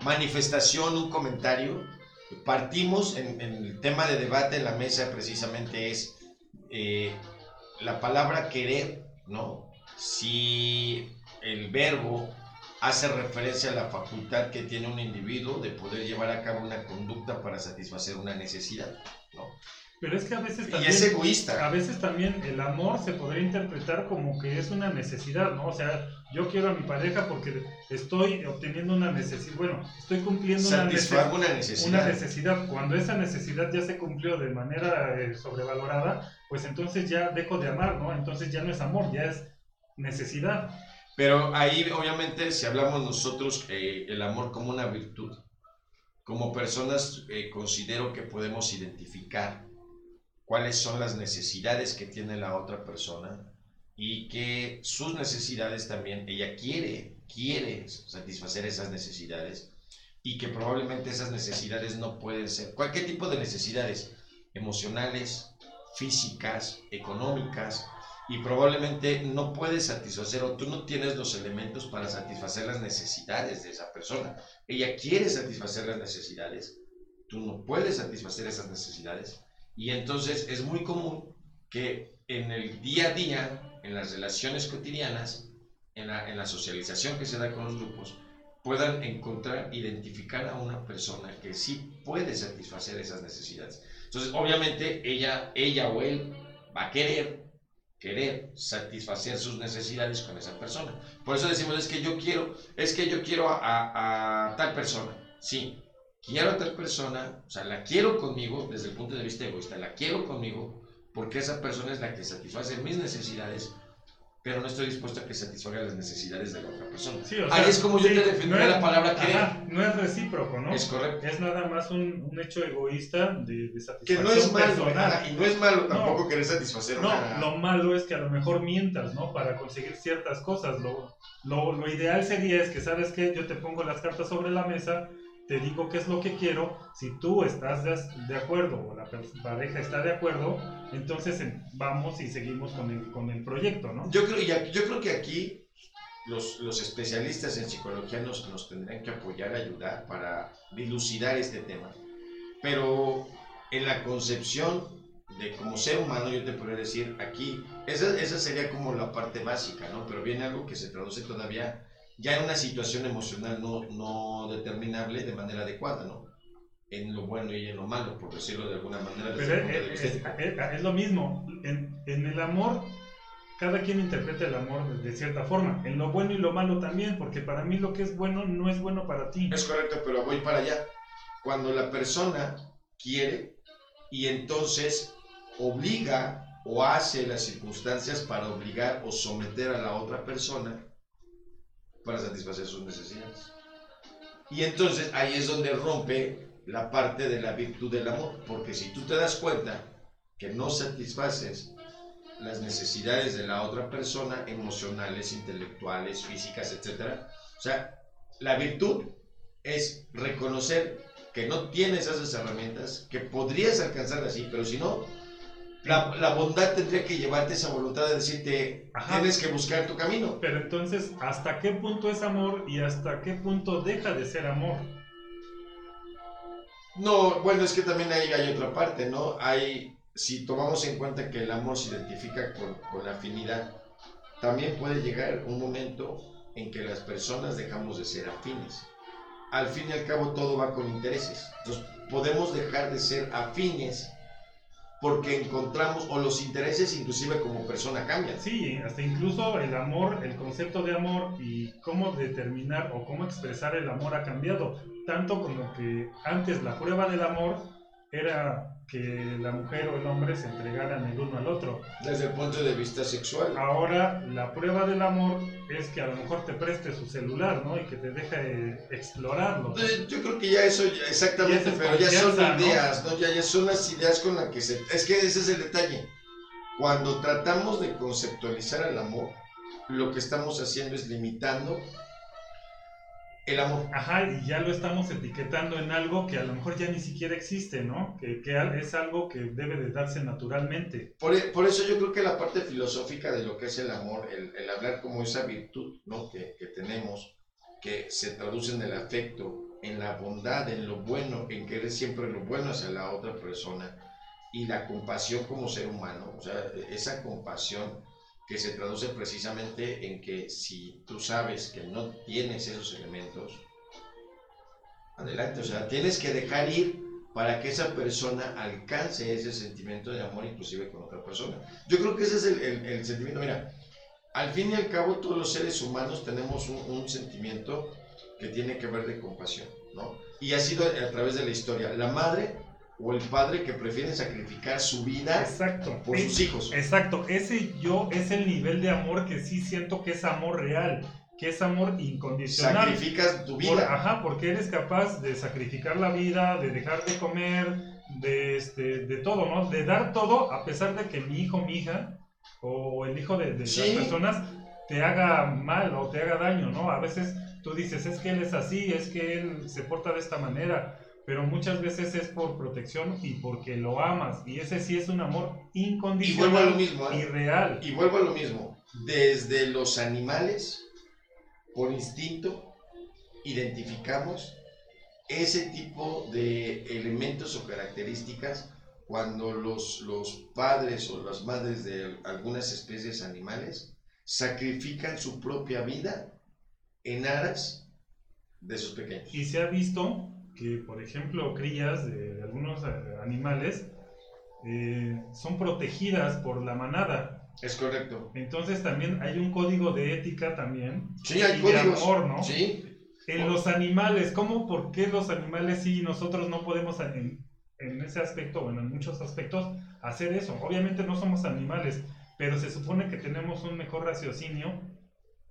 manifestación, un comentario. Partimos en, el tema de debate en la mesa precisamente es eh, la palabra querer, ¿no? Si el verbo hace referencia a la facultad que tiene un individuo de poder llevar a cabo una conducta para satisfacer una necesidad, ¿no? Pero es que a veces también... Y es egoísta. A veces también el amor se podría interpretar como que es una necesidad, ¿no? O sea, yo quiero a mi pareja porque estoy obteniendo una necesidad, bueno, estoy cumpliendo una, necesidad, una, necesidad. una necesidad. Cuando esa necesidad ya se cumplió de manera eh, sobrevalorada, pues entonces ya dejo de amar, ¿no? Entonces ya no es amor, ya es necesidad. Pero ahí, obviamente, si hablamos nosotros eh, el amor como una virtud, como personas eh, considero que podemos identificar cuáles son las necesidades que tiene la otra persona y que sus necesidades también, ella quiere, quiere satisfacer esas necesidades y que probablemente esas necesidades no pueden ser, cualquier tipo de necesidades emocionales, físicas, económicas, y probablemente no puedes satisfacer o tú no tienes los elementos para satisfacer las necesidades de esa persona. Ella quiere satisfacer las necesidades, tú no puedes satisfacer esas necesidades y entonces es muy común que en el día a día, en las relaciones cotidianas, en la, en la socialización que se da con los grupos, puedan encontrar, identificar a una persona que sí puede satisfacer esas necesidades. Entonces, obviamente, ella, ella o él va a querer querer satisfacer sus necesidades con esa persona. Por eso decimos, es que yo quiero, es que yo quiero a, tal persona. Sí, quiero a tal persona, o sea, la quiero conmigo desde el punto de vista egoísta, la quiero conmigo porque esa persona es la que satisface mis necesidades pero no estoy dispuesto a que satisfaga las necesidades de la otra persona. Sí, o Ahí sea, es como yo sí, te defendí no es- la palabra querer. Ajá, no es recíproco, ¿no? Es correcto. Es nada más un, un hecho egoísta de, de Que satisfacción no es malo, personal. y no es malo tampoco querer satisfacer No, una... lo malo es que a lo mejor mientas, ¿no? Para conseguir ciertas cosas. Lo, lo, lo ideal sería es que, ¿sabes qué? Yo te pongo las cartas sobre la mesa, te digo qué es lo que quiero. Si tú estás de, acuerdo o la pareja está de acuerdo, entonces eh, vamos y seguimos con el, con el proyecto, ¿no? Yo creo, yo creo que aquí los, los especialistas en psicología nos, nos tendrán que apoyar, ayudar para dilucidar este tema. Pero en la concepción de como ser humano, yo te podría decir aquí, esa, esa sería como la parte básica, ¿no? Pero viene algo que se traduce todavía ya en una situación emocional no, no determinable de manera adecuada, ¿no? En lo bueno y en lo malo, por decirlo de alguna manera. Pero es, es- es- es lo mismo. En, en el amor, cada quien interpreta el amor de, de cierta forma. En lo bueno y lo malo también, porque para mí lo que es bueno no es bueno para ti. Es correcto, pero voy para allá. Cuando la persona quiere y entonces obliga o hace las circunstancias para obligar o someter a la otra persona para satisfacer sus necesidades. Y entonces ahí es donde rompe la parte de la virtud del amor, porque si tú te das cuenta que no satisfaces las necesidades de la otra persona, emocionales, intelectuales, físicas, etc. O sea, la virtud es reconocer que no tienes esas herramientas, que podrías alcanzar así, pero si no, la, la bondad tendría que llevarte esa voluntad de decirte, Ajá. tienes que buscar tu camino. Pero entonces, ¿hasta qué punto es amor y hasta qué punto deja de ser amor? No, bueno, es que también ahí hay otra parte, ¿no? Hay, si tomamos en cuenta que el amor se identifica con, con la afinidad, también puede llegar un momento en que las personas dejamos de ser afines. Al fin y al cabo todo va con intereses. Entonces podemos dejar de ser afines porque encontramos, o los intereses inclusive como persona cambian. Sí, hasta incluso el amor, el concepto de amor y cómo determinar o cómo expresar el amor ha cambiado. Tanto como que antes la prueba del amor era que la mujer o el hombre se entregaran el uno al otro. Desde el punto de vista sexual. Ahora la prueba del amor es que a lo mejor te preste su celular, ¿no? Y que te deje explorarlo. Eh, Yo creo que ya eso, ya- exactamente, Ya pero ya son confianza, ¿no? ideas, ¿no? Ya, ya son las ideas con las que se... Es que ese es el detalle. Cuando tratamos de conceptualizar el amor, lo que estamos haciendo es limitando el amor. Ajá, y ya lo estamos etiquetando en algo que a lo mejor ya ni siquiera existe, ¿no? Que, que es algo que debe de darse naturalmente. Por, e- por eso yo creo que la parte filosófica de lo que es el amor, el, el hablar como esa virtud ¿no? que, que tenemos, que se traduce en el afecto, en la bondad, en lo bueno, en querer siempre lo bueno hacia la otra persona, y la compasión como ser humano, o sea, esa compasión que se traduce precisamente en que si tú sabes que no tienes esos elementos, adelante, o sea, tienes que dejar ir para que esa persona alcance ese sentimiento de amor inclusive con otra persona. Yo creo que ese es el, el- el sentimiento, mira, al fin y al cabo todos los seres humanos tenemos un, un sentimiento que tiene que ver de compasión, ¿no? Y ha sido a través de la historia, la madre o el padre que prefieren sacrificar su vida Exacto. por sus hijos. Exacto, ese yo es el nivel de amor que sí siento que es amor real, que es amor incondicional. Sacrificas tu Por- vida. ajá, porque eres capaz de sacrificar la vida, de dejar de comer, de, este, de todo, ¿no? De dar todo a pesar de que mi hijo, mi hija, o el hijo de, de Sí. las personas te haga mal o te haga daño, ¿no? A veces tú dices, es que él es así, es que él se porta de esta manera, pero muchas veces es por protección y porque lo amas, y ese sí es un amor Y vuelvo a lo incondicional mismo, ¿eh? y real. Y vuelvo a lo mismo. Desde los animales, por instinto, identificamos ese tipo de elementos o características cuando los, los padres o las madres de algunas especies animales sacrifican su propia vida en aras de sus pequeños. Y se ha visto que, por ejemplo, crías de, de algunos eh, animales eh, son protegidas por la manada. Es correcto. Entonces también hay un código de ética también. Sí, hay y códigos. de amor, ¿no? Sí, En los animales, ¿cómo, por qué los animales sí y nosotros no podemos en, en ese aspecto, bueno, en muchos aspectos, hacer eso? Obviamente no somos animales, pero se supone que tenemos un mejor raciocinio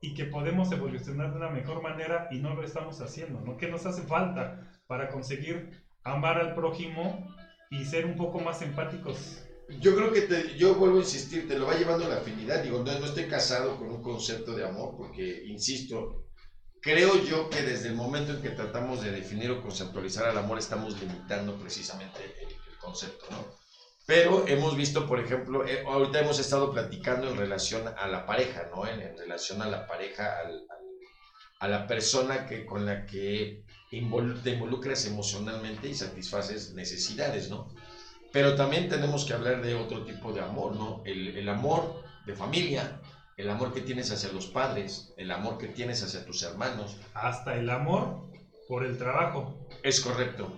y que podemos evolucionar de una mejor manera y no lo estamos haciendo, ¿no? ¿Qué nos hace falta para conseguir amar al prójimo y ser un poco más empáticos? Yo creo que te, yo vuelvo a insistir, te lo va llevando la afinidad. Digo, no, no estoy casado con un concepto de amor, porque, insisto, creo yo que desde el momento en que tratamos de definir o conceptualizar al amor, estamos limitando precisamente el, el concepto, ¿no? Pero hemos visto, por ejemplo, eh, ahorita hemos estado platicando en relación a la pareja, ¿no? En, en relación a la pareja, al, al, a la persona que, con la que invol te involucras emocionalmente y satisfaces necesidades, ¿no? Pero también tenemos que hablar de otro tipo de amor, ¿no? El, el amor de familia, el amor que tienes hacia los padres, el amor que tienes hacia tus hermanos. Hasta el amor por el trabajo. Es correcto.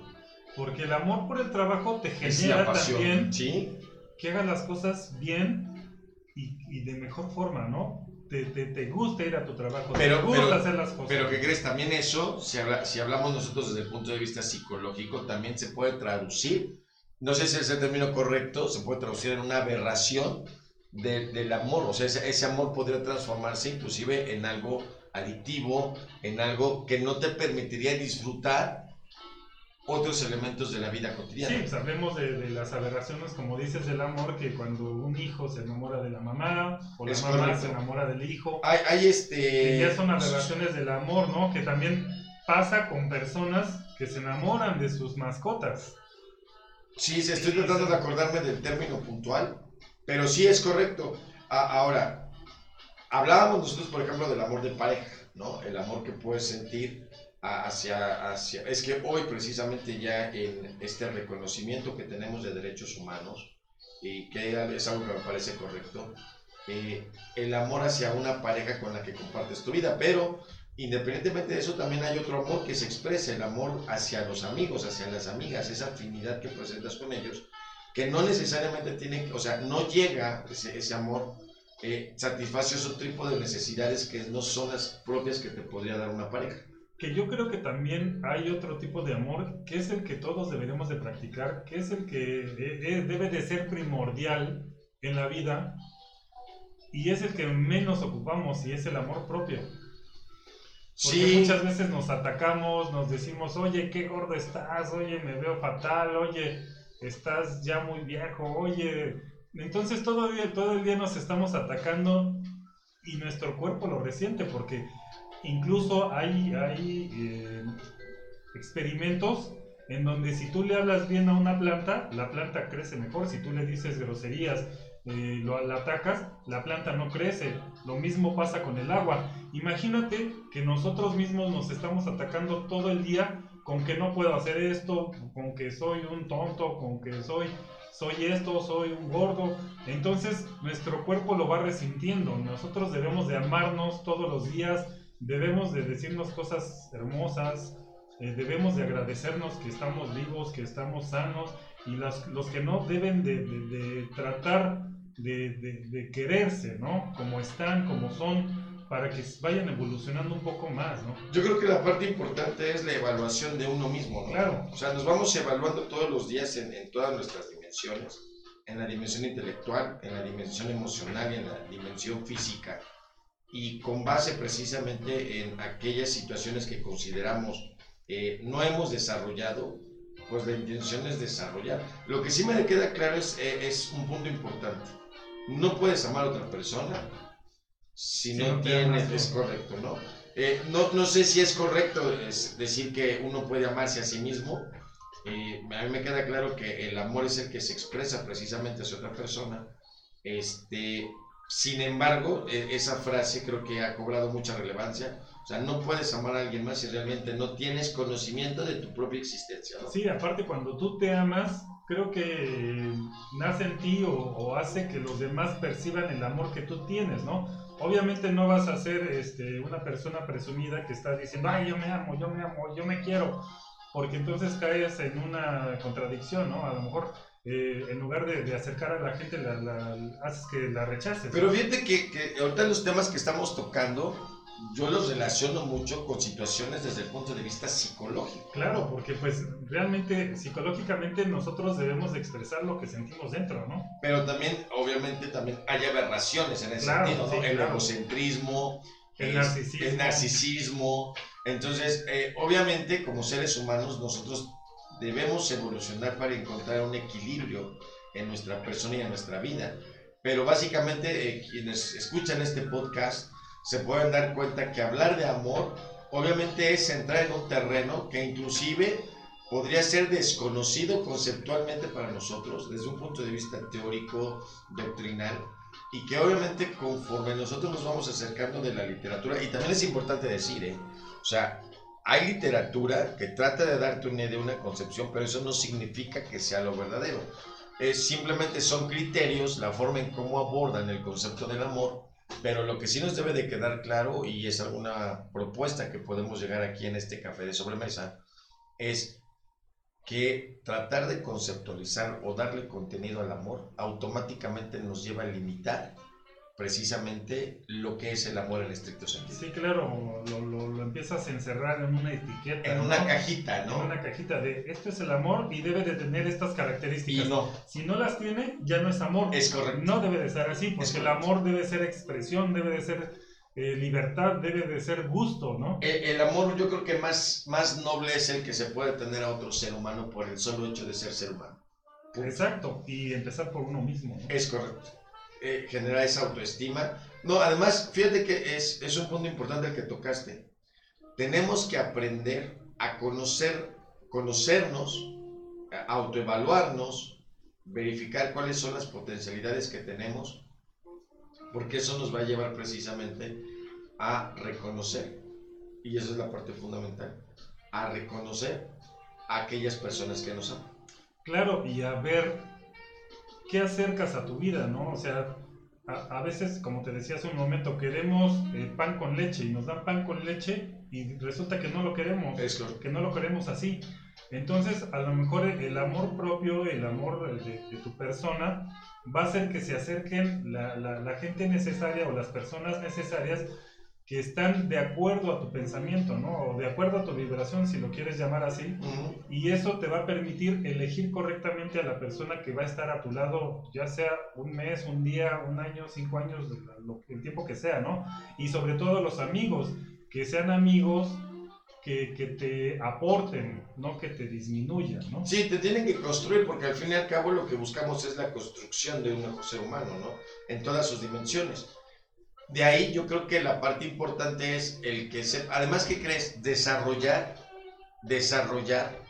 Porque el amor por el trabajo te genera también ¿sí? que hagas las cosas bien y, y de mejor forma, ¿no? Te, te, te, gusta ir a tu trabajo, pero, te gusta pero, hacer las cosas. Pero que crees, también eso, si, habla, si hablamos nosotros desde el punto de vista psicológico, también se puede traducir, no sé si es el término correcto, se puede traducir en una aberración de, del amor, o sea, ese, ese amor podría transformarse inclusive en algo adictivo, en algo que no te permitiría disfrutar otros elementos de la vida cotidiana. Sí, pues hablemos de, de, las aberraciones, como dices, del amor, que cuando un hijo se enamora de la mamá, o la es mamá correcto. se enamora del hijo, hay, hay este... que ya son aberraciones del amor, ¿no? Que también pasa con personas que se enamoran de sus mascotas. Sí, estoy tratando de acordarme del término puntual, pero sí es correcto. A, ahora, hablábamos nosotros, por ejemplo, del amor de pareja, ¿no? El amor que puedes sentir hacia, hacia... Es que hoy precisamente ya en este reconocimiento que tenemos de derechos humanos, y que es algo que me parece correcto, eh, el amor hacia una pareja con la que compartes tu vida, pero independientemente de eso también hay otro amor que se expresa, el amor hacia los amigos, hacia las amigas, esa afinidad que presentas con ellos, que no necesariamente tiene, o sea, no llega ese, ese amor, eh, satisface otro tipo de necesidades que no son las propias que te podría dar una pareja que yo creo que también hay otro tipo de amor que es el que todos deberíamos de practicar, que es el que debe de ser primordial en la vida y es el que menos ocupamos y es el amor propio. Porque sí. muchas veces nos atacamos, nos decimos, oye, qué gordo estás, oye, me veo fatal, oye, estás ya muy viejo, oye. Entonces todo el día, todo el día nos estamos atacando y nuestro cuerpo lo resiente porque incluso hay, hay eh, experimentos en donde si tú le hablas bien a una planta, la planta crece mejor. Si tú le dices groserías, eh, lo, la atacas, la planta no crece. Lo mismo pasa con el agua. Imagínate que nosotros mismos nos estamos atacando todo el día con que no puedo hacer esto, con que soy un tonto, con que soy soy esto, soy un gordo. Entonces nuestro cuerpo lo va resintiendo. Nosotros debemos de amarnos todos los días, debemos de decirnos cosas hermosas, eh, debemos de agradecernos que estamos vivos, que estamos sanos, y los, los que no deben de, de, de tratar de, de, quererse, ¿no? Como están, como son, para que vayan evolucionando un poco más, ¿no? Yo creo que la parte importante es la evaluación de uno mismo, ¿no? Claro. O sea, nos vamos evaluando todos los días en, en todas nuestras dimensiones, en la dimensión intelectual, en la dimensión emocional y en la dimensión física y con base precisamente en aquellas situaciones que consideramos eh, no hemos desarrollado, pues la intención es desarrollar. Lo que sí me queda claro es, eh, es un punto importante. No puedes amar a otra persona si, si no, no tienes, es correcto, ¿no? Eh, ¿no? No sé si es correcto es decir que uno puede amarse a sí mismo. Eh, a mí me queda claro que el amor es el que se expresa precisamente hacia otra persona. Este, sin embargo, e, esa frase creo que ha cobrado mucha relevancia. O sea, no puedes amar a alguien más si realmente no tienes conocimiento de tu propia existencia. Sí, aparte cuando tú te amas, creo que nace en ti o, o, hace que los demás perciban el amor que tú tienes, ¿no? Obviamente no vas a ser este, una persona presumida que está diciendo, ay, yo me amo, yo me amo, yo me quiero, porque entonces caes en una contradicción, ¿no? A lo mejor eh, en lugar de, de, acercar a la gente, la, la, haces que la rechaces. Pero fíjate que, que ahorita los temas que estamos tocando yo los relaciono mucho con situaciones desde el punto de vista psicológico. Claro, porque pues realmente psicológicamente nosotros debemos de expresar lo que sentimos dentro, ¿no? Pero también, obviamente, también hay aberraciones en ese sentido, ¿no? el egocentrismo, el narcisismo. el narcisismo. Entonces, eh, obviamente, como seres humanos, nosotros debemos evolucionar para encontrar un equilibrio en nuestra persona y en nuestra vida. Pero básicamente, eh, quienes escuchan este podcast, se pueden dar cuenta que hablar de amor obviamente es entrar en un terreno que inclusive podría ser desconocido conceptualmente para nosotros desde un punto de vista teórico, doctrinal, y que obviamente conforme nosotros nos vamos acercando de la literatura, y también es importante decir, ¿eh? o sea, hay literatura que trata de darte una idea, una concepción, pero eso no significa que sea lo verdadero. Es, simplemente son criterios, la forma en cómo abordan el concepto del amor, pero lo que sí nos debe de quedar claro, y es alguna propuesta que podemos llegar aquí en este café de sobremesa, es que tratar de conceptualizar o darle contenido al amor automáticamente nos lleva a limitar precisamente lo que es el amor en estricto sentido. Sí, claro, lo, lo, empiezas a encerrar en una etiqueta. En una cajita, ¿no? En una cajita de esto es el amor y debe de tener estas características. Y no. Si no las tiene, ya no es amor. Es correcto. No debe de ser así, porque el amor debe ser expresión, debe de ser eh, libertad, debe de ser gusto, ¿no? El, el, amor yo creo que más, más noble es el que se puede tener a otro ser humano por el solo hecho de ser ser humano. Exacto, y empezar por uno mismo. ¿no? Es correcto eh, generar esa autoestima. No, además, fíjate que es, es un punto importante el que tocaste. Tenemos que aprender a conocer, conocernos, a autoevaluarnos, verificar cuáles son las potencialidades que tenemos, porque eso nos va a llevar precisamente a reconocer, y esa es la parte fundamental, a reconocer a aquellas personas que nos aman. Claro, y a ver qué acercas a tu vida, ¿no? O sea, a, veces, como te decía hace un momento, queremos eh, pan con leche y nos dan pan con leche y resulta que no lo queremos, que no lo queremos así. Entonces, a lo mejor el amor propio, el amor de, tu persona, va a hacer que se acerquen la, la gente necesaria o las personas necesarias que están de acuerdo a tu pensamiento, ¿no? O de acuerdo a tu vibración, si lo quieres llamar así. Y eso te va a permitir elegir correctamente a la persona que va a estar a tu lado, ya sea un mes, un día, un año, cinco años, el tiempo que sea, ¿no? Y sobre todo los amigos, que sean amigos que, que, te aporten, no que te disminuyan, ¿no? Sí, te tienen que construir porque al fin y al cabo lo que buscamos es la construcción de un ser humano, ¿no? En todas sus dimensiones de ahí yo creo que la parte importante es el que se, además que crees, desarrollar, desarrollar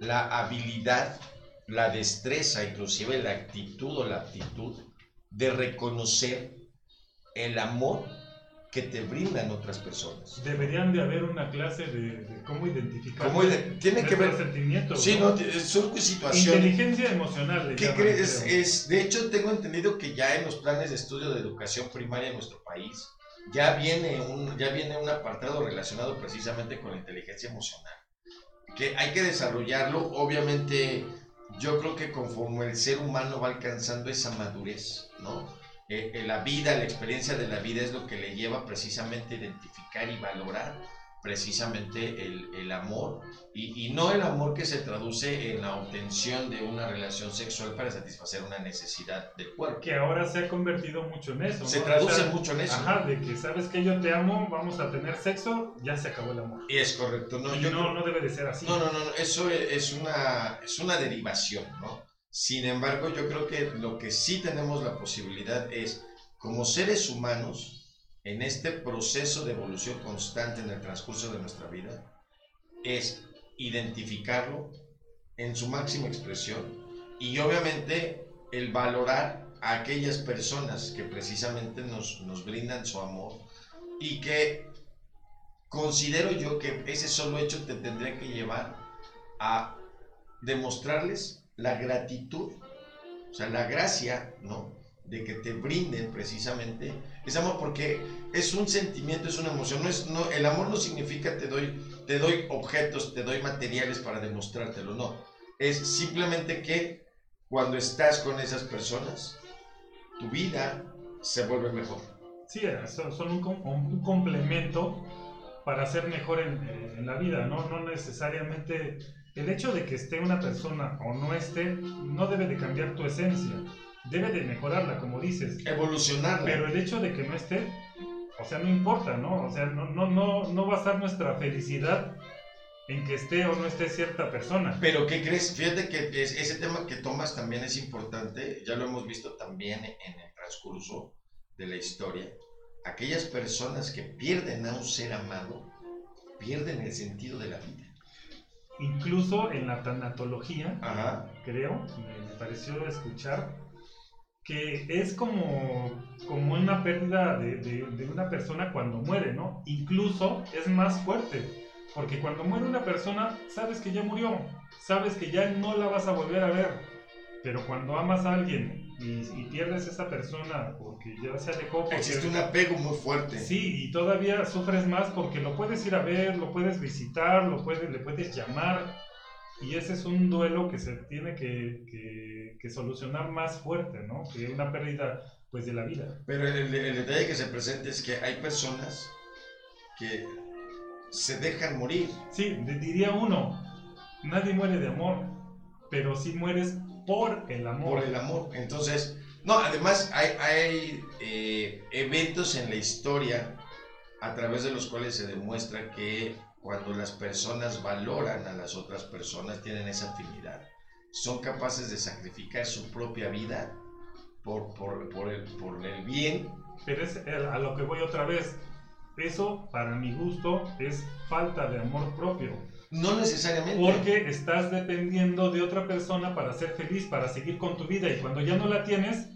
la habilidad, la destreza, inclusive la actitud o la aptitud de reconocer el amor que te brindan otras personas. Deberían de haber una clase de, cómo identificar. ¿Cómo tiene que ver sentimientos. Sí, no, son situaciones. Inteligencia emocional. ¿Qué crees? Es, de hecho, tengo entendido que ya en los planes de estudio de educación primaria en nuestro país ya viene un, ya viene un apartado relacionado precisamente con la inteligencia emocional. Que hay que desarrollarlo, obviamente. Yo creo que conforme el ser humano va alcanzando esa madurez, ¿no? Eh, eh, la vida, la experiencia de la vida es lo que le lleva precisamente a identificar y valorar precisamente el, amor y, no el amor que se traduce en la obtención de una relación sexual para satisfacer una necesidad del cuerpo. Que ahora se ha convertido mucho en eso. Se traduce mucho en eso. Ajá, de que sabes que yo te amo, vamos a tener sexo, ya se acabó el amor. Y es correcto. No, yo no, no debe de ser así. No, no, no, eso es una, es una derivación, ¿no? Sin embargo, yo creo que lo que sí tenemos la posibilidad es, como seres humanos, en este proceso de evolución constante en el transcurso de nuestra vida, es identificarlo en su máxima expresión y obviamente el valorar a aquellas personas que precisamente nos, nos brindan su amor y que considero yo que ese solo hecho te tendría que llevar a demostrarles la gratitud, o sea, la gracia, ¿no? De que te brinden precisamente ese amor, porque es un sentimiento, es una emoción. No es, no, el amor no significa te doy, te doy objetos, te doy materiales para demostrártelo, no. Es simplemente que cuando estás con esas personas, tu vida se vuelve mejor. Sí, son, un, complemento para ser mejor en, la vida, ¿no? No necesariamente el hecho de que esté una persona o no esté no debe de cambiar tu esencia, debe de mejorarla, como dices. Evolucionarla. Pero el hecho de que no esté, o sea, no importa, ¿no? O sea, no, no, no, no estar nuestra felicidad en que esté o no esté cierta persona. Pero ¿qué crees? Fíjate que ese tema que tomas también es importante, ya lo hemos visto también en el transcurso de la historia. Aquellas personas que pierden a un ser amado, pierden el sentido de la vida. Incluso en la tanatología, creo, me, pareció escuchar que es como, como una pérdida de, de una persona cuando muere, ¿no? Incluso es más fuerte porque cuando muere una persona, sabes que ya murió, sabes que ya no la vas a volver a ver. Pero cuando amas a alguien y, pierdes a esa persona porque ya se alejó. Existe un apego muy fuerte. Sí, y todavía sufres más porque lo puedes ir a ver, lo puedes visitar, lo puedes, le puedes llamar. Y ese es un duelo que se tiene que, que, solucionar más fuerte, ¿no? Que una pérdida pues de la vida. Pero el, el detalle que se presenta es que hay personas que se dejan morir. Sí, diría uno, nadie muere de amor, pero sí mueres por el amor. Por el amor. Entonces, no, además hay, eh, eventos en la historia a través de los cuales se demuestra que cuando las personas valoran a las otras personas, tienen esa afinidad. Son capaces de sacrificar su propia vida por, por, el, por el bien. Pero es a lo que voy otra vez eso, para mi gusto, es falta de amor propio. No necesariamente. Porque estás dependiendo de otra persona para ser feliz, para seguir con tu vida. Y cuando ya no la tienes,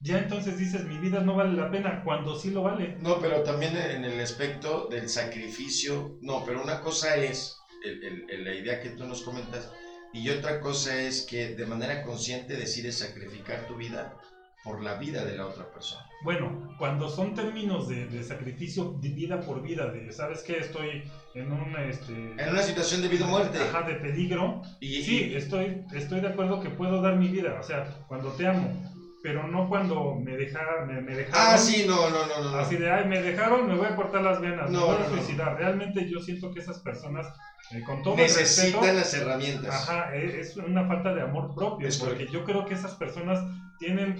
ya entonces dices, mi vida no vale la pena, cuando sí lo vale. No, pero también en el aspecto del sacrificio, no, pero una cosa es la idea que tú nos comentas y otra cosa es que de manera consciente decides sacrificar tu vida por la vida de la otra persona. Bueno, cuando son términos de, sacrificio de vida por vida, de, ¿sabes qué? Estoy en una, este, en una situación de vida o muerte. Ajá, de peligro. Y, sí, Estoy, estoy de acuerdo que puedo dar mi vida, o sea, cuando te amo. Pero no cuando me, deja, me, dejaron. Ah, sí, no, no, no, no. Así de, ay, me dejaron, me voy a cortar las venas, no, me voy a suicidar. Realmente yo siento que esas personas eh, con todo necesitan las herramientas. Ajá, e, es, una falta de amor propio, porque yo creo que esas personas tienen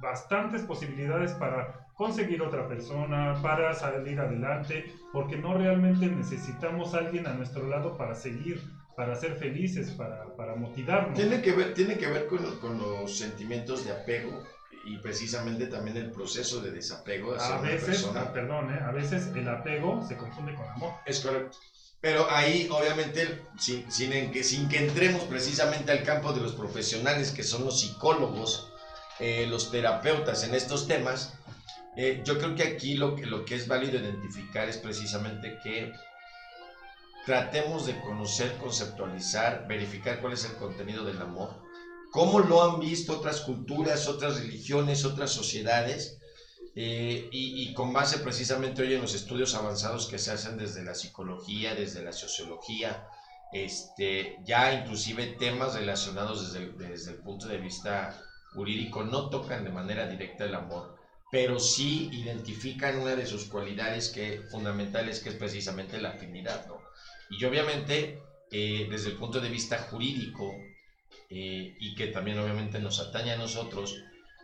bastantes posibilidades para conseguir otra persona, para salir adelante, porque no realmente necesitamos a alguien a nuestro lado para seguir, para ser felices, para, para motivarnos. Tiene que ver, tiene que ver con, con, los sentimientos de apego y precisamente también el proceso de desapego a veces, ah, perdón, ¿eh? a veces el apego se confunde con amor. Es correcto. Pero ahí, obviamente, sin, sin, que, sin que entremos precisamente al campo de los profesionales que son los psicólogos, eh, los terapeutas en estos temas, eh, yo creo que aquí lo, lo que es válido identificar es precisamente que tratemos de conocer, conceptualizar, verificar cuál es el contenido del amor, cómo lo han visto otras culturas, otras religiones, otras sociedades, eh, y, y, con base precisamente hoy en los estudios avanzados que se hacen desde la psicología, desde la sociología, este, ya inclusive temas relacionados desde desde el punto de vista jurídico no tocan de manera directa el amor, pero sí identifican una de sus cualidades que, fundamentales, que es precisamente la afinidad, ¿no? Y obviamente, eh, desde el punto de vista jurídico, eh, y que también obviamente nos atañe a nosotros,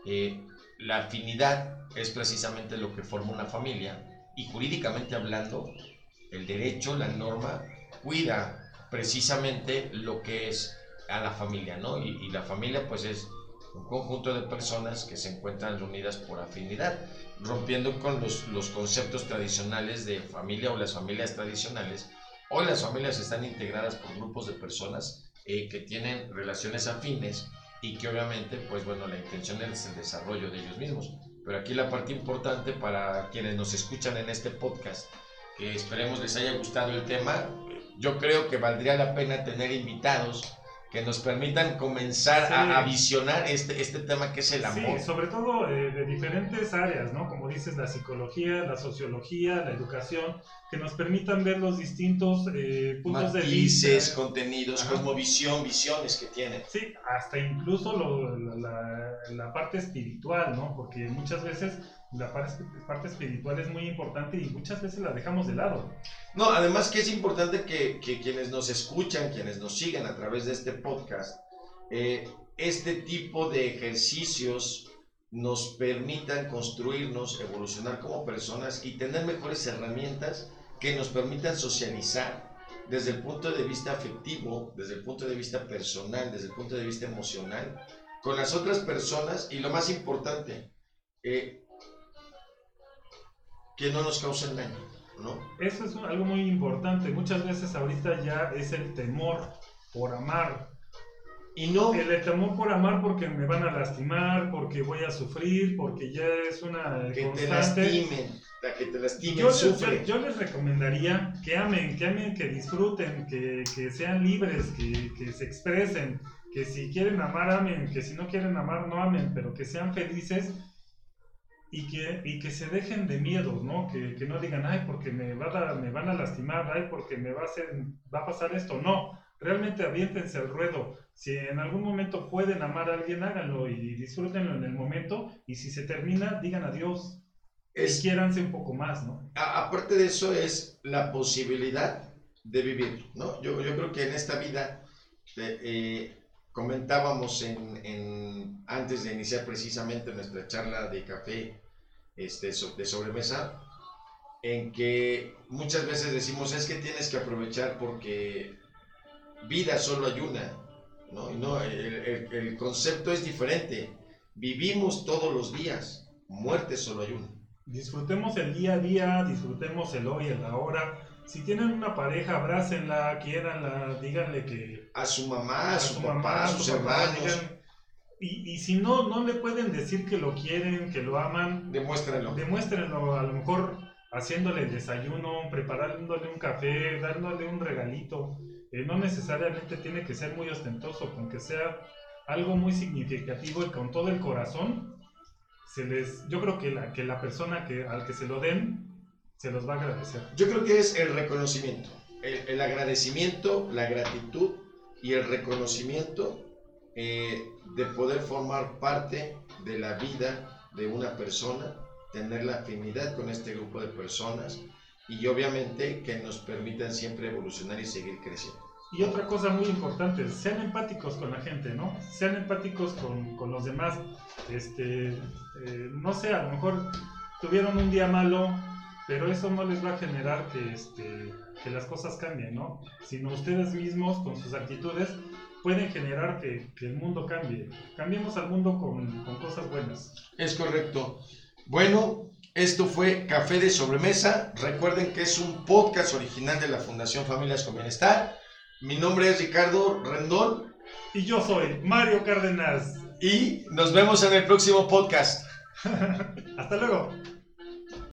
eh, la afinidad es precisamente lo que forma una familia, y jurídicamente hablando, el derecho, la norma, cuida precisamente lo que es a la familia, ¿no? Y, y la familia pues es un conjunto de personas que se encuentran reunidas por afinidad, rompiendo con los, los conceptos tradicionales de familia o las familias tradicionales. Hoy las familias están integradas por grupos de personas eh, que tienen relaciones afines y que obviamente, pues bueno, la intención es el desarrollo de ellos mismos. Pero aquí la parte importante para quienes nos escuchan en este podcast, que esperemos les haya gustado el tema, yo creo que valdría la pena tener invitados que nos permitan comenzar a, visionar este, este tema que es el amor. Sí, sobre todo eh, de diferentes áreas, ¿no? Como dices, la psicología, la sociología, la educación, que nos permitan ver los distintos eh, puntos de vista. contenidos, cosmovisión, visiones que tienen. Sí, hasta incluso la, la, parte espiritual, ¿no? Porque muchas veces la parte espiritual es muy importante y muchas veces la dejamos de lado. No, además que es importante que, que quienes nos escuchan, quienes nos siguen a través de este podcast, eh, este tipo de ejercicios nos permitan construirnos, evolucionar como personas y tener mejores herramientas que nos permitan socializar desde el punto de vista afectivo, desde el punto de vista personal, desde el punto de vista emocional, con las otras personas y lo más importante, eh, que no nos causen daño, ¿no? Eso es algo muy importante. Muchas veces ahorita ya es el temor por amar. Y no... El, temor por amar porque me van a lastimar, porque voy a sufrir, porque ya es una que te lastimen, que te lastimen, yo, les, yo, les recomendaría que amen, que amen, que disfruten, que, que sean libres, que, que se expresen, que si quieren amar, amen, que si no quieren amar, no amen, pero que sean felices y que, y que se dejen de miedos, ¿no? Que, que no digan, ay, porque me, va a, me van a lastimar, ay, porque me va a, hacer, va a pasar esto. No, realmente aviéntense el ruedo. Si en algún momento pueden amar a alguien, háganlo y disfrútenlo en el momento. Y si se termina, digan adiós. Es, y quiéranse un poco más, ¿no? aparte de eso, es la posibilidad de vivir, ¿no? Yo, yo creo que en esta vida eh, eh comentábamos en, en, antes de iniciar precisamente nuestra charla de café este, de sobremesa, en que muchas veces decimos es que tienes que aprovechar porque vida solo hay una, ¿no? no el, el, concepto es diferente. Vivimos todos los días, muerte solo hay una. Disfrutemos el día a día, disfrutemos el hoy, el ahora. Si tienen una pareja, abrácenla, quiéranla, díganle que... A su mamá, a, su, papá, a sus hermanos. Y, y, si no, no le pueden decir que lo quieren, que lo aman. Demuéstrenlo. Demuéstrenlo, a lo mejor haciéndole el desayuno, preparándole un café, dándole un regalito. Eh, no necesariamente tiene que ser muy ostentoso, con que sea algo muy significativo y con todo el corazón, se les, yo creo que la, que la persona que, al que se lo den, se los va a agradecer. Yo creo que es el reconocimiento, el, el agradecimiento, la gratitud y el reconocimiento eh, de poder formar parte de la vida de una persona, tener la afinidad con este grupo de personas y obviamente que nos permitan siempre evolucionar y seguir creciendo. Y otra cosa muy importante, sean empáticos con la gente, ¿no? Sean empáticos con, con los demás. Este, eh, no sé, a lo mejor tuvieron un día malo, pero eso no les va a generar que, este, que las cosas cambien, ¿no? Sino ustedes mismos, con sus actitudes, pueden generar que, que el mundo cambie. Cambiemos al mundo con, con cosas buenas. Es correcto. Bueno, esto fue Café de Sobremesa. Recuerden que es un podcast original de la Fundación Familias con Bienestar. Mi nombre es Ricardo Rendón. Y yo soy Mario Cárdenas. Y nos vemos en el próximo podcast. Hasta luego.